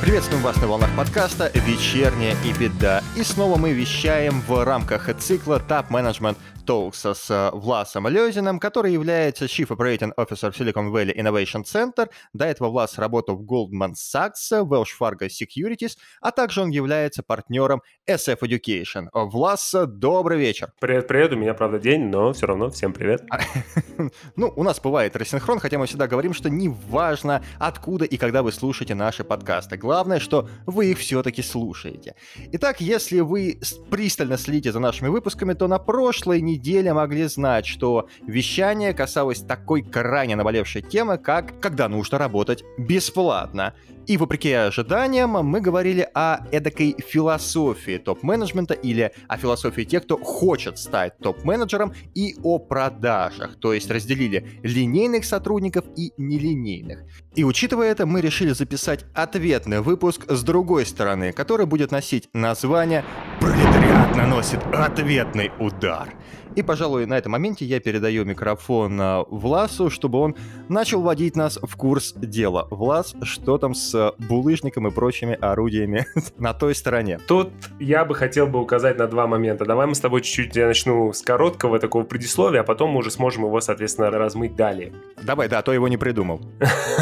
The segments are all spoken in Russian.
Приветствуем вас на волнах подкаста «Вечерняя и беда». И снова мы вещаем в рамках цикла «Тап Management Talks с э, Власом Лезиным, который является Chief Operating Officer Silicon Valley Innovation Center. До этого Влас работал в Goldman Sachs, Welsh Fargo Securities, а также он является партнером SF Education. Влас, добрый вечер. Привет, привет. У меня, правда, день, но все равно всем привет. Ну, у нас бывает рассинхрон, хотя мы всегда говорим, что не важно, откуда и когда вы слушаете наши подкасты. Главное, что вы их все-таки слушаете. Итак, если вы пристально следите за нашими выпусками, то на прошлой неделе неделе могли знать, что вещание касалось такой крайне наболевшей темы, как «когда нужно работать бесплатно». И вопреки ожиданиям мы говорили о эдакой философии топ-менеджмента или о философии тех, кто хочет стать топ-менеджером и о продажах, то есть разделили линейных сотрудников и нелинейных. И учитывая это, мы решили записать ответный выпуск с другой стороны, который будет носить название «Пролетариат наносит ответный удар». И, пожалуй, на этом моменте я передаю микрофон а, Власу, чтобы он начал вводить нас в курс дела. Влас, что там с булыжником и прочими орудиями на той стороне? Тут я бы хотел бы указать на два момента. Давай мы с тобой чуть-чуть, я начну с короткого такого предисловия, а потом мы уже сможем его, соответственно, размыть далее. Давай, да, а то его не придумал.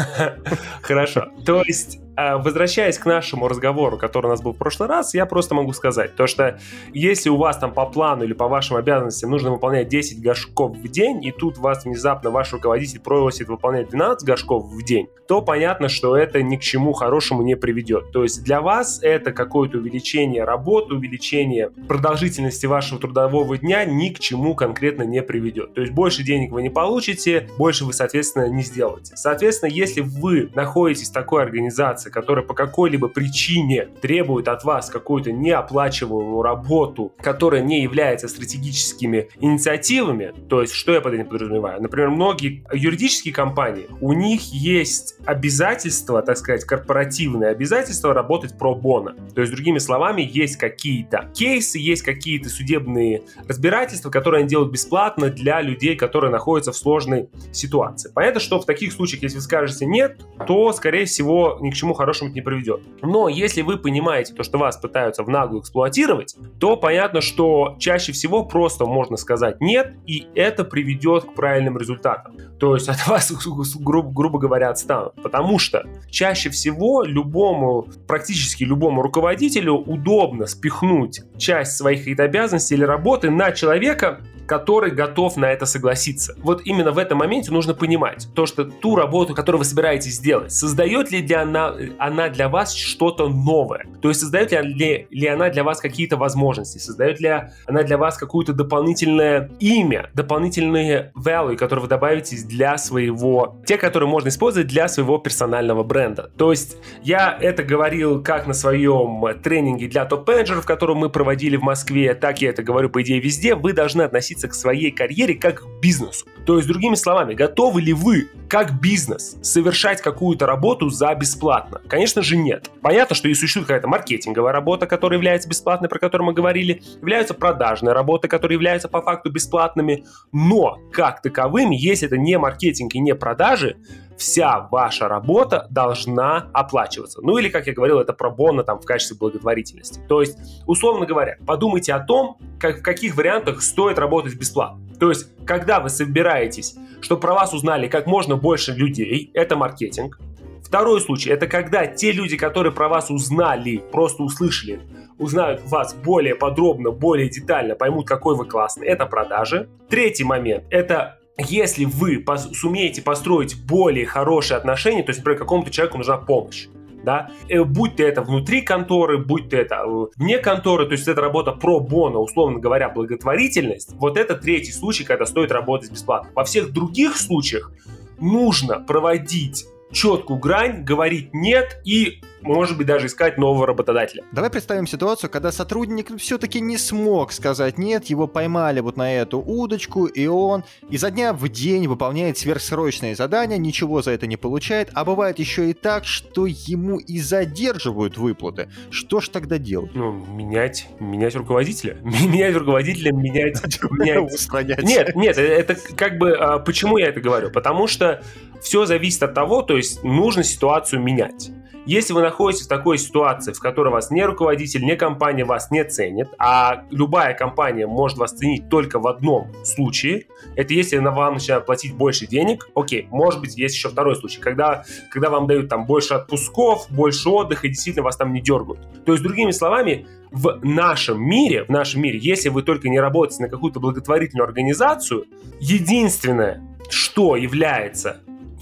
Хорошо. То есть а, возвращаясь к нашему разговору, который у нас был в прошлый раз, я просто могу сказать, то что если у вас там по плану или по вашим обязанностям нужно выполнять 10 горшков в день, и тут вас внезапно ваш руководитель просит выполнять 12 горшков в день, то понятно, что это ни к чему хорошему не приведет. То есть для вас это какое-то увеличение работы, увеличение продолжительности вашего трудового дня ни к чему конкретно не приведет. То есть больше денег вы не получите, больше вы, соответственно, не сделаете. Соответственно, если вы находитесь в такой организации, которая по какой-либо причине требует от вас какую-то неоплачиваемую работу, которая не является стратегическими инициативами, то есть что я под этим подразумеваю? Например, многие юридические компании, у них есть обязательства, так сказать, корпоративные обязательства работать про бона. То есть, другими словами, есть какие-то кейсы, есть какие-то судебные разбирательства, которые они делают бесплатно для людей, которые находятся в сложной ситуации. Понятно, что в таких случаях, если вы скажете нет, то, скорее всего, ни к чему хорошему это не приведет. Но если вы понимаете то, что вас пытаются в наглую эксплуатировать, то понятно, что чаще всего просто можно сказать нет, и это приведет к правильным результатам. То есть от вас, грубо, грубо говоря, отстанут. Потому что чаще всего любому, практически любому руководителю удобно спихнуть часть своих обязанностей или работы на человека, который готов на это согласиться. Вот именно в этом моменте нужно понимать то, что ту работу, которую вы собираетесь сделать, создает ли для она, она для вас что-то новое? То есть создает ли, ли она для вас какие-то возможности? Создает ли она для вас какое-то дополнительное имя, дополнительные value, которые вы добавите для своего, те, которые можно использовать для своего персонального бренда. То есть я это говорил как на своем тренинге для топ-менеджеров, который мы проводили в Москве, так я это говорю, по идее, везде. Вы должны относиться к своей карьере как к бизнесу. То есть, другими словами, готовы ли вы, как бизнес, совершать какую-то работу за бесплатно? Конечно же, нет. Понятно, что и существует какая-то маркетинговая работа, которая является бесплатной, про которую мы говорили, являются продажные работы, которые являются по факту бесплатными, но как таковыми, если это не маркетинг и не продажи, вся ваша работа должна оплачиваться. Ну или, как я говорил, это пробонно там в качестве благотворительности. То есть, условно говоря, подумайте о том, как, в каких вариантах стоит работать бесплатно. То есть, когда вы собираетесь, чтобы про вас узнали как можно больше людей, это маркетинг. Второй случай – это когда те люди, которые про вас узнали, просто услышали, узнают вас более подробно, более детально, поймут, какой вы классный. Это продажи. Третий момент – это если вы пос- сумеете построить более хорошие отношения, то есть, например, какому-то человеку нужна помощь, да, э, будь то это внутри конторы, будь то это э, вне конторы, то есть это работа про бона, условно говоря, благотворительность, вот это третий случай, когда стоит работать бесплатно. Во всех других случаях нужно проводить четкую грань, говорить нет и может быть, даже искать нового работодателя. Давай представим ситуацию, когда сотрудник все-таки не смог сказать нет, его поймали вот на эту удочку, и он изо дня в день выполняет сверхсрочные задания, ничего за это не получает, а бывает еще и так, что ему и задерживают выплаты. Что ж тогда делать? Ну, менять, менять руководителя. Менять руководителя, менять... менять. Нет, нет, это как бы... А, почему я это говорю? Потому что все зависит от того, то есть нужно ситуацию менять. Если вы находитесь в такой ситуации, в которой вас не руководитель, не компания вас не ценит, а любая компания может вас ценить только в одном случае, это если она вам начинает платить больше денег, окей, может быть, есть еще второй случай, когда, когда вам дают там больше отпусков, больше отдыха, и действительно вас там не дергают. То есть, другими словами, в нашем мире, в нашем мире, если вы только не работаете на какую-то благотворительную организацию, единственное, что является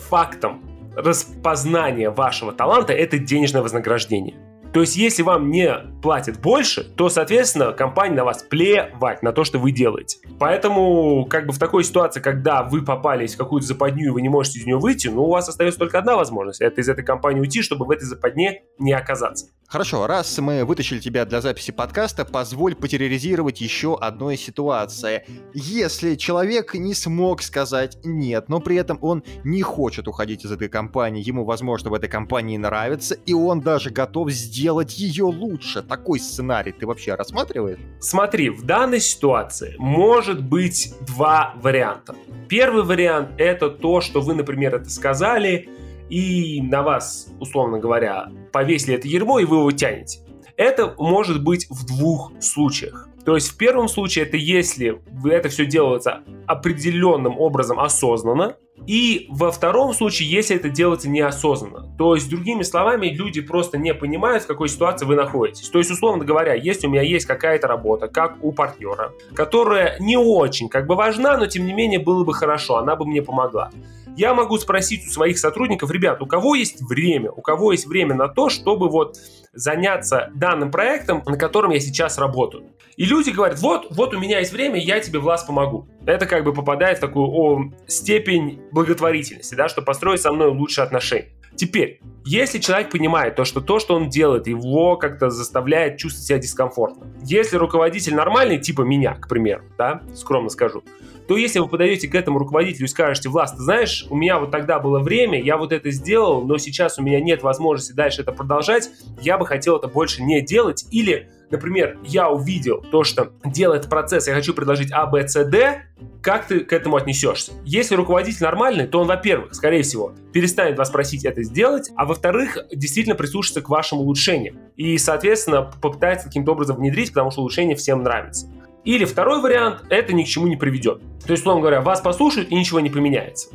фактом распознания вашего таланта – это денежное вознаграждение. То есть, если вам не платят больше, то, соответственно, компания на вас плевать на то, что вы делаете. Поэтому, как бы в такой ситуации, когда вы попались в какую-то западню и вы не можете из нее выйти, ну, у вас остается только одна возможность – это из этой компании уйти, чтобы в этой западне не оказаться. Хорошо, раз мы вытащили тебя для записи подкаста, позволь потерроризировать еще одной ситуации. Если человек не смог сказать «нет», но при этом он не хочет уходить из этой компании, ему, возможно, в этой компании нравится, и он даже готов сделать ее лучше. Такой сценарий ты вообще рассматриваешь? Смотри, в данной ситуации может быть два варианта. Первый вариант — это то, что вы, например, это сказали, и на вас, условно говоря, повесили это ермо, и вы его тянете. Это может быть в двух случаях. То есть в первом случае это если это все делается определенным образом осознанно, и во втором случае, если это делается неосознанно. То есть, другими словами, люди просто не понимают, в какой ситуации вы находитесь. То есть, условно говоря, если у меня есть какая-то работа, как у партнера, которая не очень как бы важна, но тем не менее было бы хорошо, она бы мне помогла я могу спросить у своих сотрудников, ребят, у кого есть время, у кого есть время на то, чтобы вот заняться данным проектом, на котором я сейчас работаю. И люди говорят, вот, вот у меня есть время, я тебе, Влас, помогу. Это как бы попадает в такую о, степень благотворительности, да, что построить со мной лучшие отношения. Теперь, если человек понимает то, что то, что он делает, его как-то заставляет чувствовать себя дискомфортно. Если руководитель нормальный, типа меня, к примеру, да, скромно скажу, то если вы подаете к этому руководителю и скажете, Влас, ты знаешь, у меня вот тогда было время, я вот это сделал, но сейчас у меня нет возможности дальше это продолжать, я бы хотел это больше не делать, или, например, я увидел то, что делает процесс, я хочу предложить А, Б, С, Д, как ты к этому отнесешься? Если руководитель нормальный, то он, во-первых, скорее всего, перестанет вас просить это сделать, а во-вторых, действительно прислушается к вашим улучшениям. И, соответственно, попытается каким-то образом внедрить, потому что улучшение всем нравится. Или второй вариант, это ни к чему не приведет. То есть, условно говоря, вас послушают и ничего не поменяется.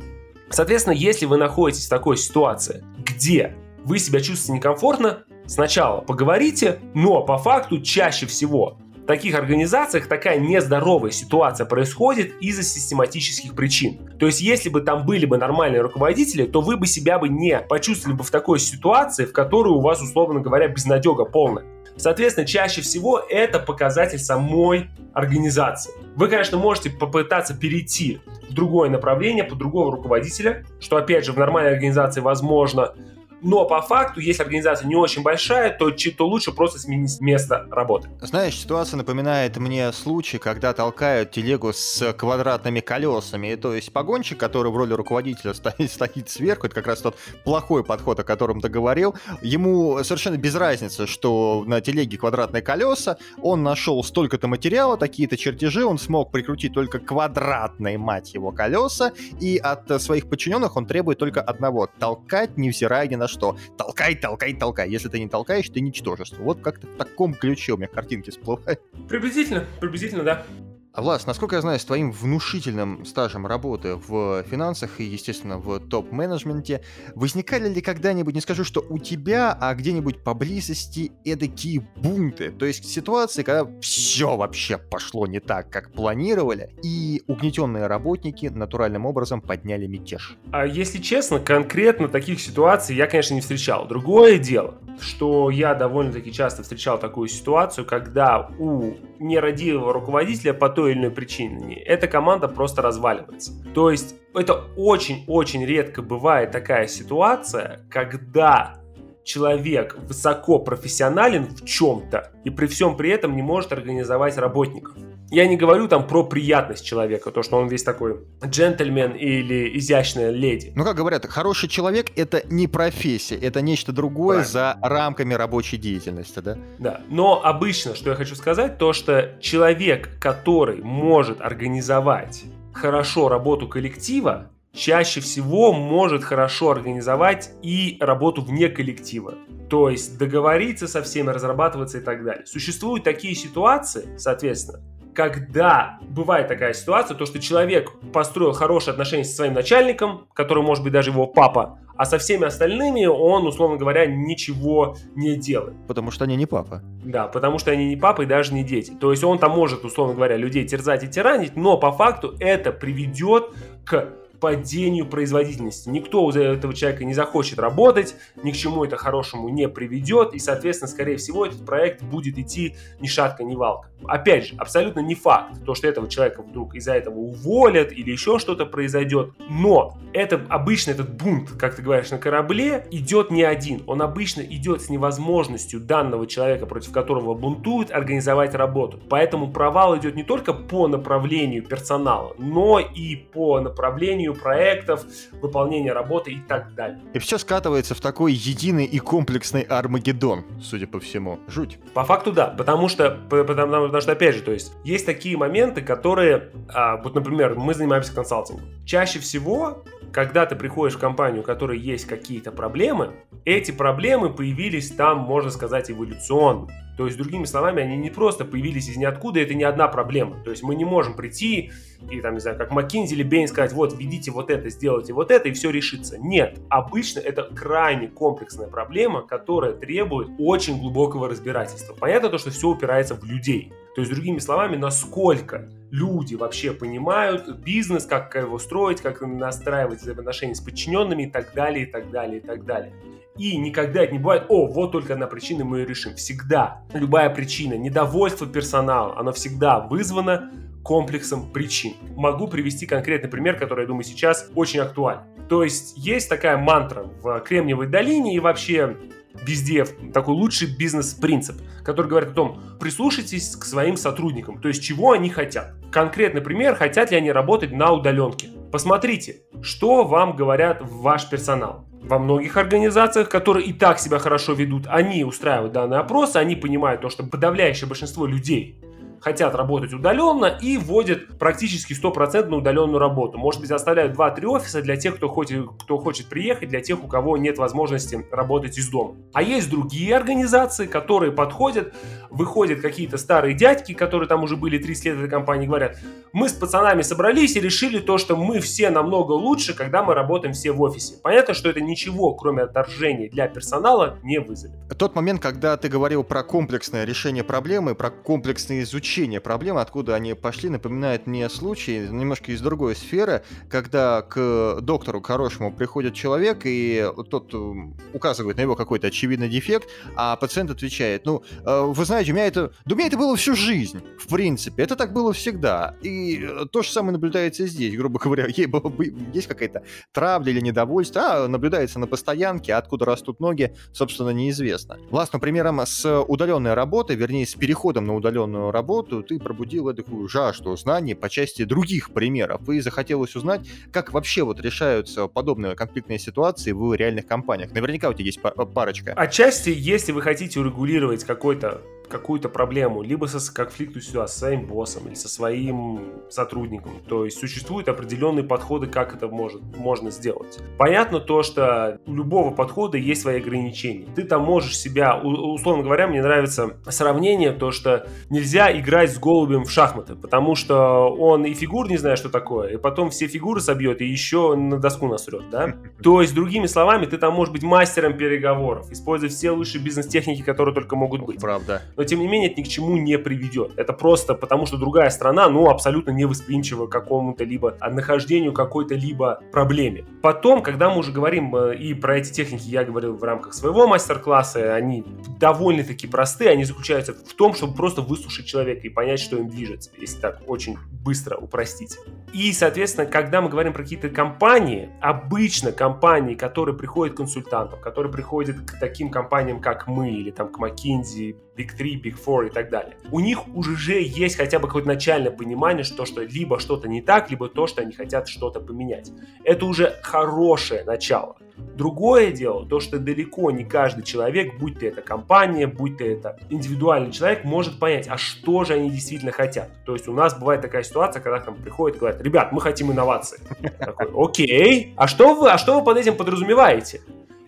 Соответственно, если вы находитесь в такой ситуации, где вы себя чувствуете некомфортно, сначала поговорите, но по факту чаще всего в таких организациях такая нездоровая ситуация происходит из-за систематических причин. То есть, если бы там были бы нормальные руководители, то вы бы себя бы не почувствовали бы в такой ситуации, в которой у вас, условно говоря, безнадега полная. Соответственно, чаще всего это показатель самой организации. Вы, конечно, можете попытаться перейти в другое направление, под другого руководителя, что, опять же, в нормальной организации возможно, но по факту, если организация не очень большая, то, то лучше просто сменить место работы. Знаешь, ситуация напоминает мне случай, когда толкают телегу с квадратными колесами. То есть погонщик, который в роли руководителя стоит, стоит сверху, это как раз тот плохой подход, о котором ты говорил. Ему совершенно без разницы, что на телеге квадратные колеса, он нашел столько-то материала, такие-то чертежи, он смог прикрутить только квадратные, мать его, колеса, и от своих подчиненных он требует только одного — толкать, невзирая ни на что. Толкай, толкай, толкай. Если ты не толкаешь, ты ничтожество. Вот как-то в таком ключе у меня картинки всплывают. Приблизительно, приблизительно, да. Влас, насколько я знаю, с твоим внушительным стажем работы в финансах и, естественно, в топ-менеджменте, возникали ли когда-нибудь, не скажу, что у тебя, а где-нибудь поблизости эдакие бунты? То есть ситуации, когда все вообще пошло не так, как планировали, и угнетенные работники натуральным образом подняли мятеж? А если честно, конкретно таких ситуаций я, конечно, не встречал. Другое дело, что я довольно-таки часто встречал такую ситуацию, когда у нерадивого руководителя по той или иной причине эта команда просто разваливается. То есть это очень-очень редко бывает такая ситуация, когда человек высоко профессионален в чем-то и при всем при этом не может организовать работников. Я не говорю там про приятность человека, то, что он весь такой джентльмен или изящная леди. Ну, как говорят, хороший человек — это не профессия, это нечто другое Правильно. за рамками рабочей деятельности, да? Да, но обычно, что я хочу сказать, то, что человек, который может организовать хорошо работу коллектива, чаще всего может хорошо организовать и работу вне коллектива. То есть договориться со всеми, разрабатываться и так далее. Существуют такие ситуации, соответственно, когда бывает такая ситуация, то что человек построил хорошие отношения со своим начальником, который может быть даже его папа, а со всеми остальными он, условно говоря, ничего не делает. Потому что они не папа. Да, потому что они не папа и даже не дети. То есть он там может, условно говоря, людей терзать и тиранить, но по факту это приведет к падению производительности. Никто у этого человека не захочет работать, ни к чему это хорошему не приведет, и, соответственно, скорее всего, этот проект будет идти ни шатка, ни валка. Опять же, абсолютно не факт, то, что этого человека вдруг из-за этого уволят или еще что-то произойдет, но это обычно этот бунт, как ты говоришь, на корабле идет не один, он обычно идет с невозможностью данного человека, против которого бунтуют, организовать работу. Поэтому провал идет не только по направлению персонала, но и по направлению выполнению проектов, выполнению работы и так далее. И все скатывается в такой единый и комплексный Армагеддон, судя по всему. Жуть. По факту да, потому что, потому, потому что опять же, то есть есть такие моменты, которые, а, вот, например, мы занимаемся консалтингом. Чаще всего когда ты приходишь в компанию, у которой есть какие-то проблемы, эти проблемы появились там, можно сказать, эволюционно. То есть, другими словами, они не просто появились из ниоткуда, это не одна проблема. То есть мы не можем прийти и, там, не знаю, как Маккинзи или Бейн сказать, вот, введите вот это, сделайте вот это, и все решится. Нет, обычно это крайне комплексная проблема, которая требует очень глубокого разбирательства. Понятно то, что все упирается в людей. То есть, другими словами, насколько люди вообще понимают бизнес, как его строить, как настраивать взаимоотношения с подчиненными и так далее, и так далее, и так далее. И никогда это не бывает, о, вот только одна причина, мы ее решим. Всегда, любая причина, недовольство персонала, оно всегда вызвано комплексом причин. Могу привести конкретный пример, который, я думаю, сейчас очень актуален. То есть есть такая мантра в Кремниевой долине и вообще везде такой лучший бизнес-принцип, который говорит о том, прислушайтесь к своим сотрудникам, то есть чего они хотят. Конкретный пример, хотят ли они работать на удаленке. Посмотрите, что вам говорят ваш персонал. Во многих организациях, которые и так себя хорошо ведут, они устраивают данный опрос, они понимают то, что подавляющее большинство людей хотят работать удаленно и вводят практически стопроцентно удаленную работу. Может быть, оставляют 2-3 офиса для тех, кто хочет, кто хочет приехать, для тех, у кого нет возможности работать из дома. А есть другие организации, которые подходят, выходят какие-то старые дядьки, которые там уже были 30 лет в этой компании, говорят, мы с пацанами собрались и решили то, что мы все намного лучше, когда мы работаем все в офисе. Понятно, что это ничего, кроме отторжения для персонала, не вызовет. Тот момент, когда ты говорил про комплексное решение проблемы, про комплексное изучение изучение проблемы, откуда они пошли, напоминает мне случай немножко из другой сферы, когда к доктору хорошему приходит человек, и тот э, указывает на его какой-то очевидный дефект, а пациент отвечает, ну, э, вы знаете, у меня это... Да у меня это было всю жизнь, в принципе. Это так было всегда. И э, то же самое наблюдается здесь, грубо говоря. Есть какая-то травля или недовольство, а наблюдается на постоянке, откуда растут ноги, собственно, неизвестно. Властным примером с удаленной работы, вернее, с переходом на удаленную работу, работу, ты пробудила такую жажду знаний по части других примеров, и захотелось узнать, как вообще вот решаются подобные конфликтные ситуации в реальных компаниях. Наверняка у тебя есть парочка. Отчасти, если вы хотите урегулировать какой-то какую-то проблему, либо со конфликту сюда со своим боссом или со своим сотрудником. То есть существуют определенные подходы, как это может, можно сделать. Понятно то, что у любого подхода есть свои ограничения. Ты там можешь себя, условно говоря, мне нравится сравнение, то, что нельзя играть с голубем в шахматы, потому что он и фигур не знает, что такое, и потом все фигуры собьет и еще на доску насрет, да? То есть, другими словами, ты там можешь быть мастером переговоров, использовать все лучшие бизнес-техники, которые только могут быть. Правда но тем не менее это ни к чему не приведет. Это просто потому, что другая страна, ну, абсолютно невосприимчива к какому-то либо нахождению какой-то либо проблеме. Потом, когда мы уже говорим э, и про эти техники, я говорил в рамках своего мастер-класса, они довольно-таки простые, они заключаются в том, чтобы просто выслушать человека и понять, что им движется, если так очень быстро упростить. И, соответственно, когда мы говорим про какие-то компании, обычно компании, которые приходят к консультантам, которые приходят к таким компаниям, как мы, или там к McKinsey, Big 3, Big 4 и так далее, у них уже есть хотя бы какое-то начальное понимание, что, что либо что-то не так, либо то, что они хотят что-то поменять. Это уже хорошее начало. Другое дело, то, что далеко не каждый человек, будь то это компания, будь то это индивидуальный человек, может понять, а что же они действительно хотят. То есть у нас бывает такая ситуация, когда к нам приходят и говорят, ребят, мы хотим инновации. Такой, окей, а что вы, а что вы под этим подразумеваете?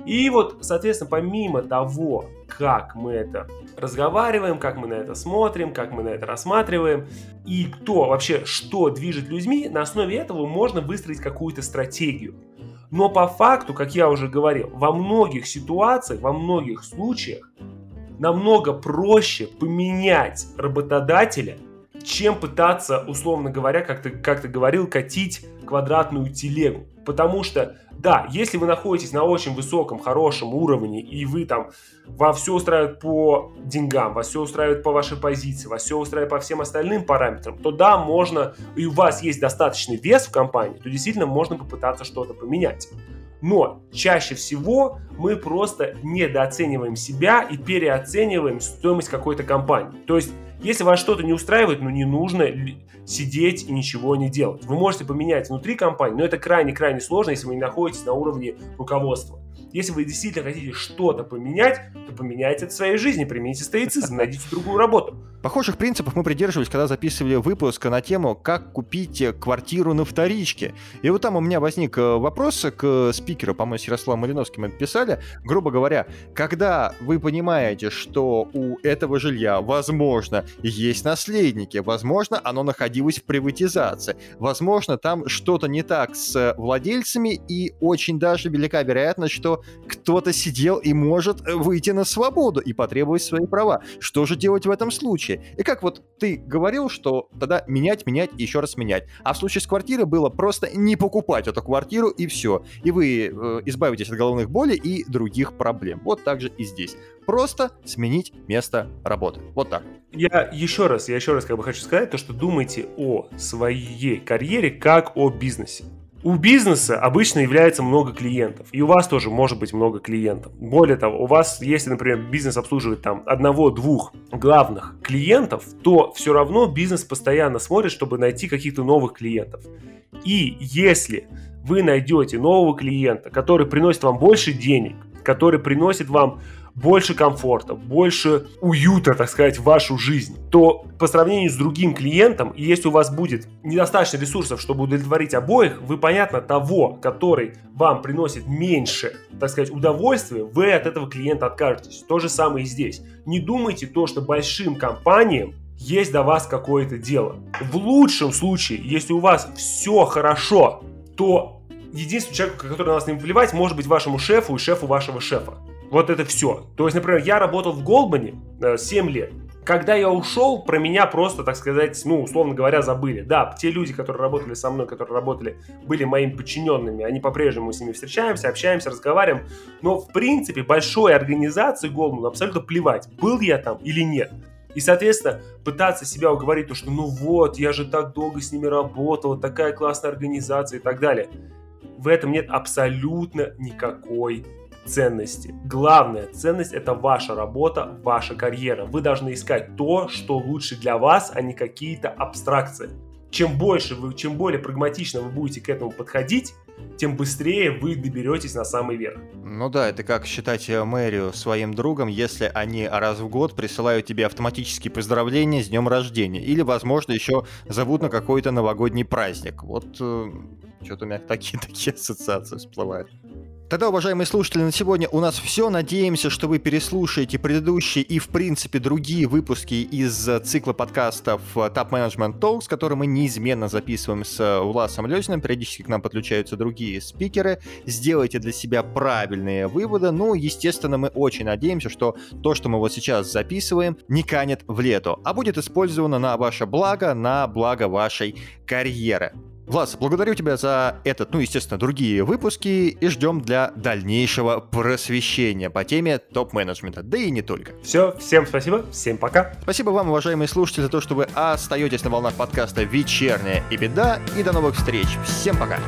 И вот, соответственно, помимо того, как мы это разговариваем, как мы на это смотрим, как мы на это рассматриваем, и кто вообще, что движет людьми, на основе этого можно выстроить какую-то стратегию. Но по факту, как я уже говорил, во многих ситуациях, во многих случаях намного проще поменять работодателя, чем пытаться, условно говоря, как ты, как ты говорил, катить квадратную телегу. Потому что, да, если вы находитесь на очень высоком, хорошем уровне, и вы там, вам все устраивает по деньгам, вас все устраивает по вашей позиции, вас все устраивает по всем остальным параметрам, то да, можно, и у вас есть достаточный вес в компании, то действительно можно попытаться что-то поменять. Но чаще всего мы просто недооцениваем себя и переоцениваем стоимость какой-то компании. То есть если вас что-то не устраивает, ну не нужно сидеть и ничего не делать. Вы можете поменять внутри компании, но это крайне-крайне сложно, если вы не находитесь на уровне руководства. Если вы действительно хотите что-то поменять, то поменяйте это в своей жизни, примените стоицизм, найдите другую работу. Похожих принципов мы придерживались, когда записывали выпуск на тему «Как купить квартиру на вторичке». И вот там у меня возник э, вопрос к спикеру, по-моему, с Ярославом Малиновским мы писали. Грубо говоря, когда вы понимаете, что у этого жилья, возможно, есть наследники, возможно, оно находилось в приватизации, возможно, там что-то не так с владельцами, и очень даже велика вероятность, что кто-то сидел и может выйти на свободу и потребовать свои права. Что же делать в этом случае? И как вот ты говорил, что тогда менять, менять и еще раз менять. А в случае с квартирой было просто не покупать эту квартиру и все. И вы э, избавитесь от головных болей и других проблем. Вот так же и здесь. Просто сменить место работы. Вот так. Я еще раз, я еще раз как бы хочу сказать, то, что думайте о своей карьере как о бизнесе. У бизнеса обычно является много клиентов, и у вас тоже может быть много клиентов. Более того, у вас, если, например, бизнес обслуживает там одного-двух главных клиентов, то все равно бизнес постоянно смотрит, чтобы найти каких-то новых клиентов. И если вы найдете нового клиента, который приносит вам больше денег, который приносит вам больше комфорта, больше уюта, так сказать, в вашу жизнь, то по сравнению с другим клиентом, и если у вас будет недостаточно ресурсов, чтобы удовлетворить обоих, вы, понятно, того, который вам приносит меньше, так сказать, удовольствия, вы от этого клиента откажетесь. То же самое и здесь. Не думайте то, что большим компаниям есть до вас какое-то дело. В лучшем случае, если у вас все хорошо, то единственный человек, который на вас не плевать, может быть вашему шефу и шефу вашего шефа. Вот это все. То есть, например, я работал в Голдмане 7 э, лет. Когда я ушел, про меня просто, так сказать, ну, условно говоря, забыли. Да, те люди, которые работали со мной, которые работали, были моими подчиненными, они по-прежнему с ними встречаемся, общаемся, разговариваем. Но, в принципе, большой организации Голдман абсолютно плевать, был я там или нет. И, соответственно, пытаться себя уговорить, то, что ну вот, я же так долго с ними работал, такая классная организация и так далее. В этом нет абсолютно никакой ценности. Главная ценность – это ваша работа, ваша карьера. Вы должны искать то, что лучше для вас, а не какие-то абстракции. Чем больше вы, чем более прагматично вы будете к этому подходить, тем быстрее вы доберетесь на самый верх. Ну да, это как считать мэрию своим другом, если они раз в год присылают тебе автоматические поздравления с днем рождения. Или, возможно, еще зовут на какой-то новогодний праздник. Вот э, что-то у меня такие, такие ассоциации всплывают. Тогда, уважаемые слушатели, на сегодня у нас все. Надеемся, что вы переслушаете предыдущие и, в принципе, другие выпуски из цикла подкастов Top Management Talks, которые мы неизменно записываем с Уласом Лезиным. Периодически к нам подключаются другие спикеры. Сделайте для себя правильные выводы. Ну, естественно, мы очень надеемся, что то, что мы вот сейчас записываем, не канет в лету, а будет использовано на ваше благо, на благо вашей карьеры. Влас, благодарю тебя за этот, ну, естественно, другие выпуски и ждем для дальнейшего просвещения по теме топ-менеджмента, да и не только. Все, всем спасибо, всем пока. Спасибо вам, уважаемые слушатели, за то, что вы остаетесь на волнах подкаста «Вечерняя и беда», и до новых встреч. Всем пока.